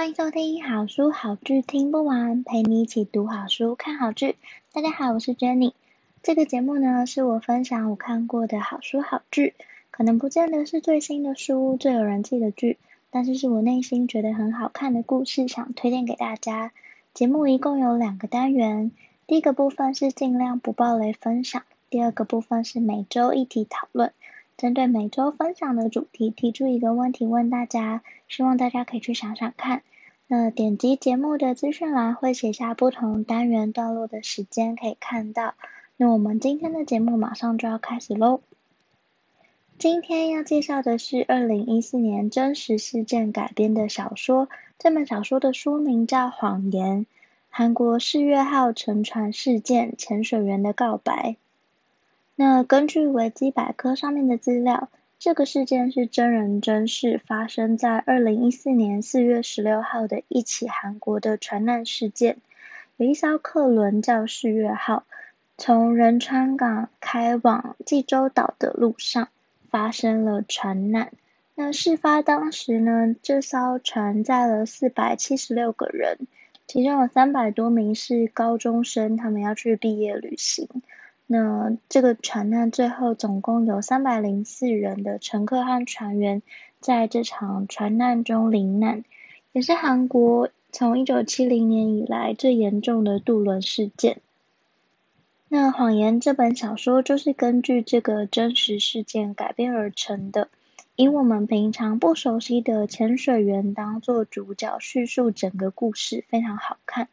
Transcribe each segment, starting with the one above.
欢迎收听好书好剧听不完，陪你一起读好书看好剧。大家好，我是 Jenny。这个节目呢，是我分享我看过的好书好剧，可能不见得是最新的书、最有人气的剧，但是是我内心觉得很好看的故事，想推荐给大家。节目一共有两个单元，第一个部分是尽量不爆雷分享，第二个部分是每周议题讨论。针对每周分享的主题，提出一个问题问大家，希望大家可以去想想看。那点击节目的资讯栏会写下不同单元段落的时间，可以看到。那我们今天的节目马上就要开始喽。今天要介绍的是二零一四年真实事件改编的小说，这本小说的书名叫《谎言》，韩国世越号沉船事件潜水员的告白。那根据维基百科上面的资料。这个事件是真人真事，发生在二零一四年四月十六号的一起韩国的船难事件。有一艘客轮叫世越号，从仁川港开往济州岛的路上发生了船难。那事发当时呢，这艘船载了四百七十六个人，其中有三百多名是高中生，他们要去毕业旅行。那这个船难最后总共有三百零四人的乘客和船员在这场船难中罹难，也是韩国从一九七零年以来最严重的渡轮事件。那《谎言》这本小说就是根据这个真实事件改编而成的，以我们平常不熟悉的潜水员当做主角，叙述整个故事，非常好看。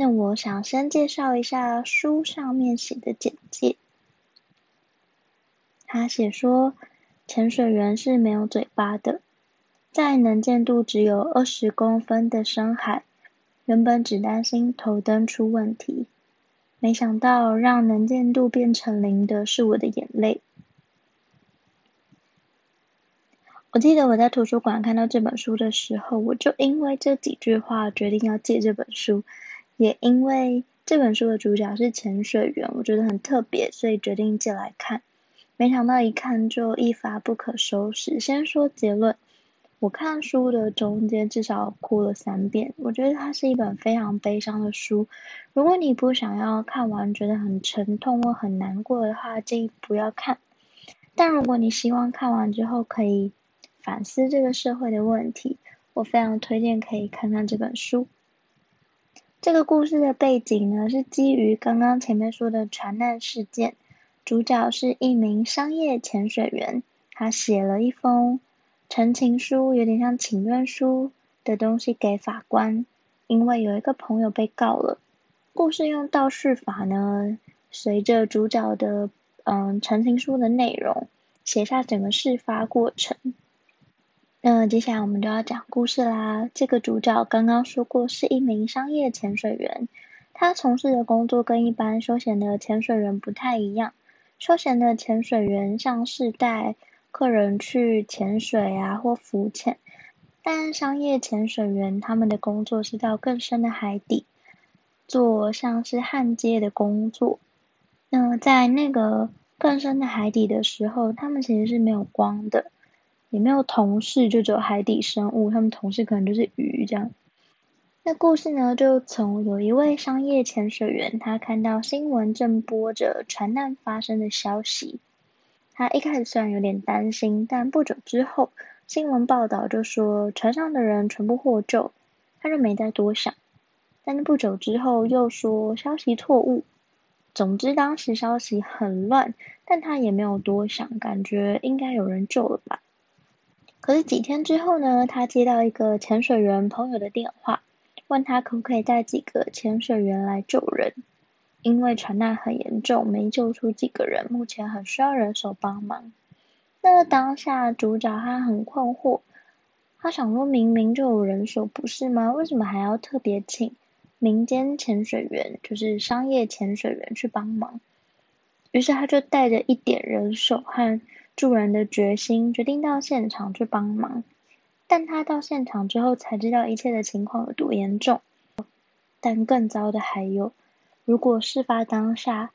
那我想先介绍一下书上面写的简介。他写说，潜水员是没有嘴巴的，在能见度只有二十公分的深海，原本只担心头灯出问题，没想到让能见度变成零的是我的眼泪。我记得我在图书馆看到这本书的时候，我就因为这几句话决定要借这本书。也因为这本书的主角是潜水员，我觉得很特别，所以决定借来看。没想到一看就一发不可收拾。先说结论，我看书的中间至少哭了三遍。我觉得它是一本非常悲伤的书。如果你不想要看完觉得很沉痛或很难过的话，建议不要看。但如果你希望看完之后可以反思这个社会的问题，我非常推荐可以看看这本书。这个故事的背景呢，是基于刚刚前面说的船难事件，主角是一名商业潜水员，他写了一封陈情书，有点像请愿书的东西给法官，因为有一个朋友被告了。故事用倒叙法呢，随着主角的嗯陈情书的内容，写下整个事发过程。那接下来我们就要讲故事啦。这个主角刚刚说过是一名商业潜水员，他从事的工作跟一般休闲的潜水员不太一样。休闲的潜水员像是带客人去潜水啊或浮潜，但商业潜水员他们的工作是到更深的海底，做像是焊接的工作。那在那个更深的海底的时候，他们其实是没有光的。也没有同事，就只有海底生物。他们同事可能就是鱼这样。那故事呢，就从有一位商业潜水员，他看到新闻正播着船难发生的消息。他一开始虽然有点担心，但不久之后，新闻报道就说船上的人全部获救，他就没再多想。但是不久之后又说消息错误。总之当时消息很乱，但他也没有多想，感觉应该有人救了吧。可是几天之后呢，他接到一个潜水员朋友的电话，问他可不可以带几个潜水员来救人，因为船难很严重，没救出几个人，目前很需要人手帮忙。那当下主角他很困惑，他想说，明明就有人手，不是吗？为什么还要特别请民间潜水员，就是商业潜水员去帮忙？于是他就带着一点人手和助人的决心，决定到现场去帮忙。但他到现场之后才知道一切的情况有多严重。但更糟的还有，如果事发当下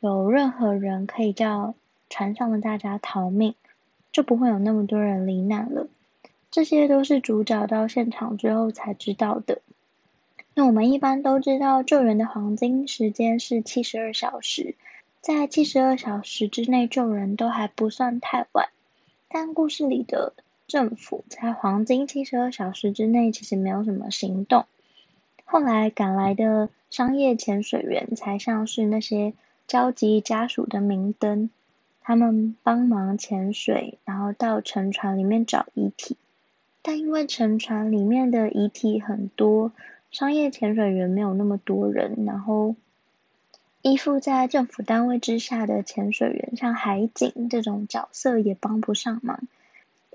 有任何人可以叫船上的大家逃命，就不会有那么多人罹难了。这些都是主角到现场之后才知道的。那我们一般都知道，救援的黄金时间是七十二小时，在七十二小时之内救人都还不算太晚。但故事里的政府在黄金七十二小时之内其实没有什么行动。后来赶来的商业潜水员才像是那些焦急家属的明灯，他们帮忙潜水，然后到沉船里面找遗体。但因为沉船里面的遗体很多，商业潜水员没有那么多人，然后依附在政府单位之下的潜水员，像海警这种角色也帮不上忙。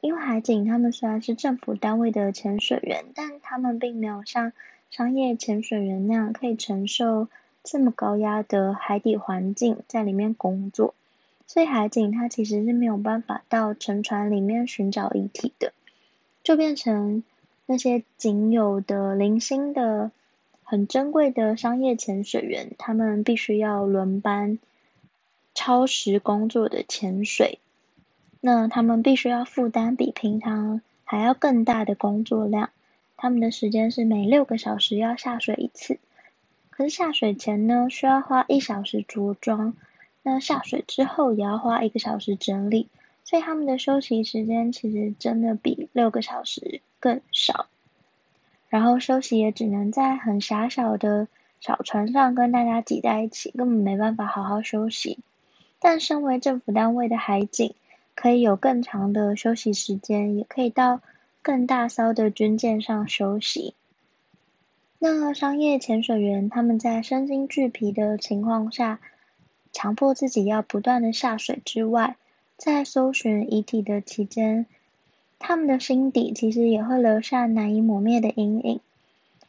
因为海警他们虽然是政府单位的潜水员，但他们并没有像商业潜水员那样可以承受这么高压的海底环境在里面工作，所以海警他其实是没有办法到沉船里面寻找遗体的。就变成那些仅有的零星的、很珍贵的商业潜水员，他们必须要轮班、超时工作的潜水。那他们必须要负担比平常还要更大的工作量。他们的时间是每六个小时要下水一次。可是下水前呢，需要花一小时着装；那下水之后也要花一个小时整理。所以他们的休息时间其实真的比六个小时更少，然后休息也只能在很狭小的小船上跟大家挤在一起，根本没办法好好休息。但身为政府单位的海警，可以有更长的休息时间，也可以到更大艘的军舰上休息。那商业潜水员他们在身心俱疲的情况下，强迫自己要不断的下水之外，在搜寻遗体的期间，他们的心底其实也会留下难以磨灭的阴影。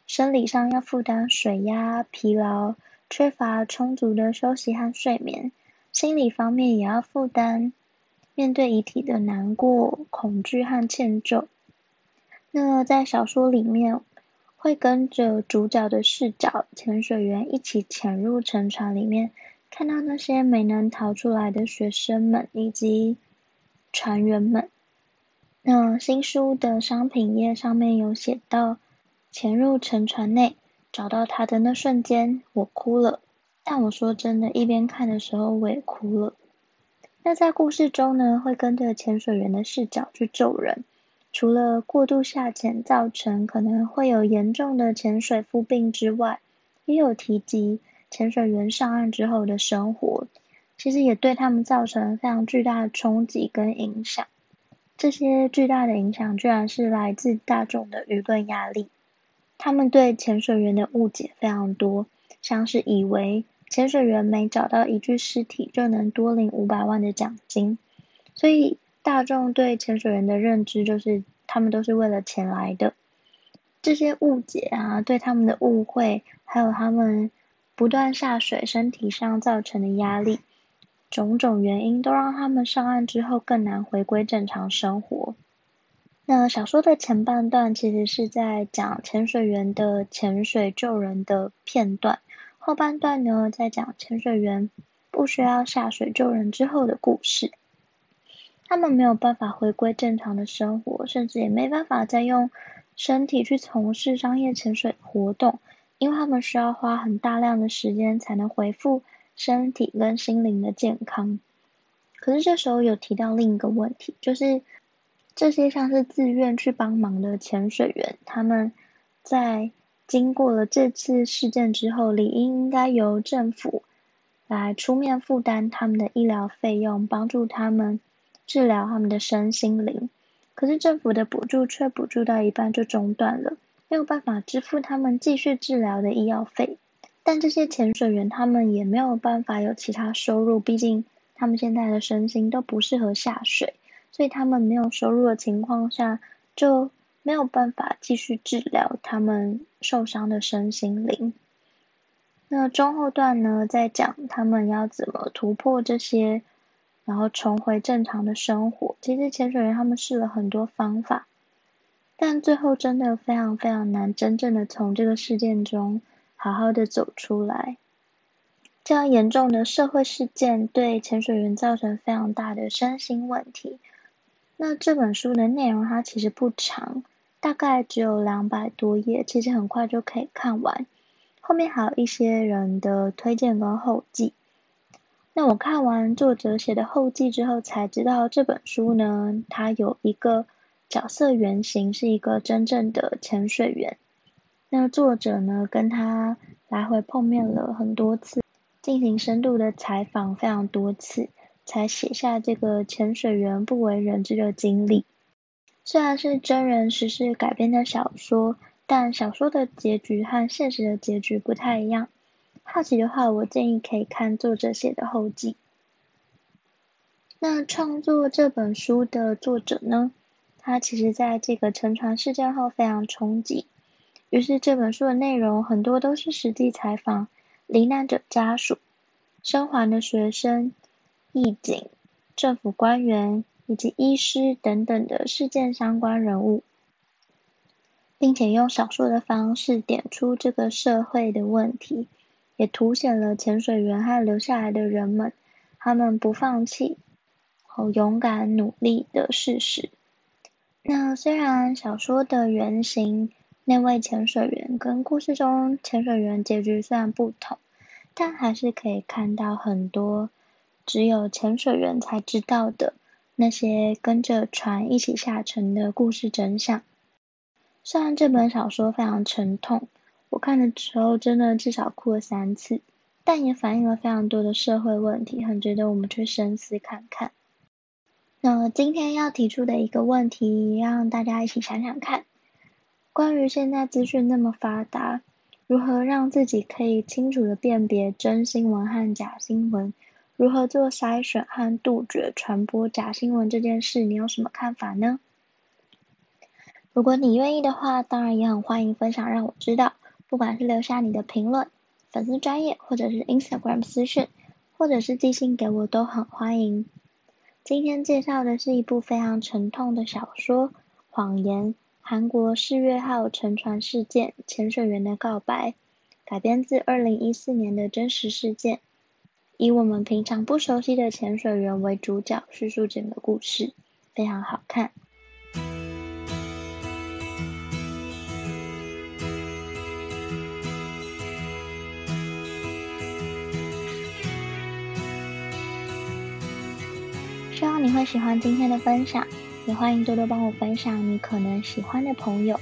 生理上要负担水压、疲劳、缺乏充足的休息和睡眠；心理方面也要负担面对遗体的难过、恐惧和歉疚。那在小说里面，会跟着主角的视角，潜水员一起潜入沉船里面。看到那些没能逃出来的学生们以及船员们，那新书的商品页上面有写到，潜入沉船内找到他的那瞬间，我哭了。但我说真的，一边看的时候我也哭了。那在故事中呢，会跟着潜水员的视角去救人，除了过度下潜造成可能会有严重的潜水夫病之外，也有提及。潜水员上岸之后的生活，其实也对他们造成非常巨大的冲击跟影响。这些巨大的影响，居然是来自大众的舆论压力。他们对潜水员的误解非常多，像是以为潜水员每找到一具尸体就能多领五百万的奖金，所以大众对潜水员的认知就是他们都是为了钱来的。这些误解啊，对他们的误会，还有他们。不断下水，身体上造成的压力，种种原因都让他们上岸之后更难回归正常生活。那小说的前半段其实是在讲潜水员的潜水救人的片段，后半段呢在讲潜水员不需要下水救人之后的故事。他们没有办法回归正常的生活，甚至也没办法再用身体去从事商业潜水活动。因为他们需要花很大量的时间才能恢复身体跟心灵的健康，可是这时候有提到另一个问题，就是这些像是自愿去帮忙的潜水员，他们在经过了这次事件之后，理应应该由政府来出面负担他们的医疗费用，帮助他们治疗他们的身心灵，可是政府的补助却补助到一半就中断了。没有办法支付他们继续治疗的医药费，但这些潜水员他们也没有办法有其他收入，毕竟他们现在的身心都不适合下水，所以他们没有收入的情况下，就没有办法继续治疗他们受伤的身心灵。那中后段呢，在讲他们要怎么突破这些，然后重回正常的生活。其实潜水员他们试了很多方法，但最后真的非常非常难，真正的从这个事件中好好的走出来。这样严重的社会事件对潜水员造成非常大的身心问题。那这本书的内容它其实不长，大概只有两百多页，其实很快就可以看完。后面还有一些人的推荐跟后记。那我看完作者写的后记之后，才知道这本书呢，它有一个角色原型是一个真正的潜水员。那作者呢，跟他来回碰面了很多次。进行深度的采访非常多次，才写下这个潜水员不为人知的经历。虽然是真人实事改编的小说，但小说的结局和现实的结局不太一样。好奇的话，我建议可以看作者写的后记。那创作这本书的作者呢，他其实在这个沉船事件后非常憧憬，于是这本书的内容很多都是实际采访。罹难者家属、生还的学生、义警、政府官员以及医师等等的事件相关人物，并且用小说的方式点出这个社会的问题，也凸显了潜水员和留下来的人们他们不放弃、和勇敢努力的事实。那虽然小说的原型，那位潜水员跟故事中潜水员结局虽然不同，但还是可以看到很多只有潜水员才知道的那些跟着船一起下沉的故事真相。虽然这本小说非常沉痛，我看的时候真的至少哭了三次，但也反映了非常多的社会问题，很值得我们去深思看看。那今天要提出的一个问题，让大家一起想想看。关于现在资讯那么发达，如何让自己可以清楚的辨别真新闻和假新闻？如何做筛选和杜绝传播假新闻这件事？你有什么看法呢？如果你愿意的话，当然也很欢迎分享，让我知道。不管是留下你的评论、粉丝专业，或者是 Instagram 私讯，或者是寄信给我，都很欢迎。今天介绍的是一部非常沉痛的小说《谎言》。韩国世越号沉船事件，潜水员的告白，改编自二零一四年的真实事件，以我们平常不熟悉的潜水员为主角，叙述整个故事，非常好看。希望你会喜欢今天的分享。也欢迎多多帮我分享你可能喜欢的朋友。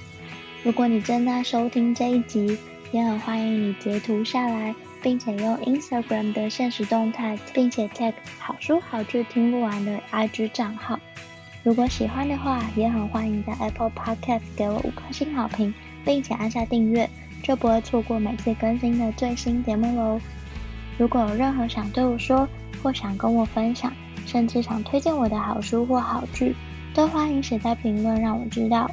如果你正在收听这一集，也很欢迎你截图下来，并且用 Instagram 的现实动态，并且 tag 好书好剧听不完的 IG 账号。如果喜欢的话，也很欢迎在 Apple Podcast 给我五颗星好评，并且按下订阅，就不会错过每次更新的最新节目喽。如果有任何想对我说，或想跟我分享，甚至想推荐我的好书或好剧，都欢迎写在评论让我知道，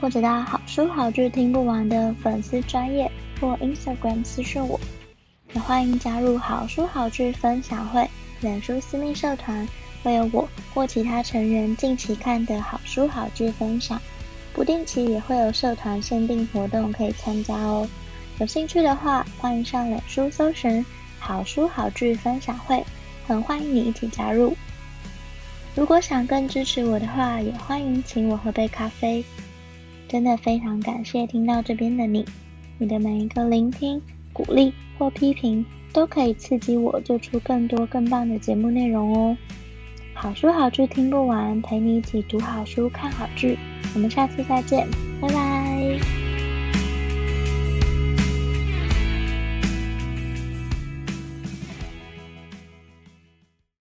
或者到好书好剧听不完的粉丝专页或 Instagram 私讯我，也欢迎加入好书好剧分享会脸书私密社团，会有我或其他成员近期看的好书好剧分享，不定期也会有社团限定活动可以参加哦。有兴趣的话，欢迎上脸书搜寻好书好剧分享会，很欢迎你一起加入。如果想更支持我的话，也欢迎请我喝杯咖啡。真的非常感谢听到这边的你，你的每一个聆听、鼓励或批评，都可以刺激我做出更多更棒的节目内容哦。好书好剧听不完，陪你一起读好书、看好剧。我们下次再见，拜拜。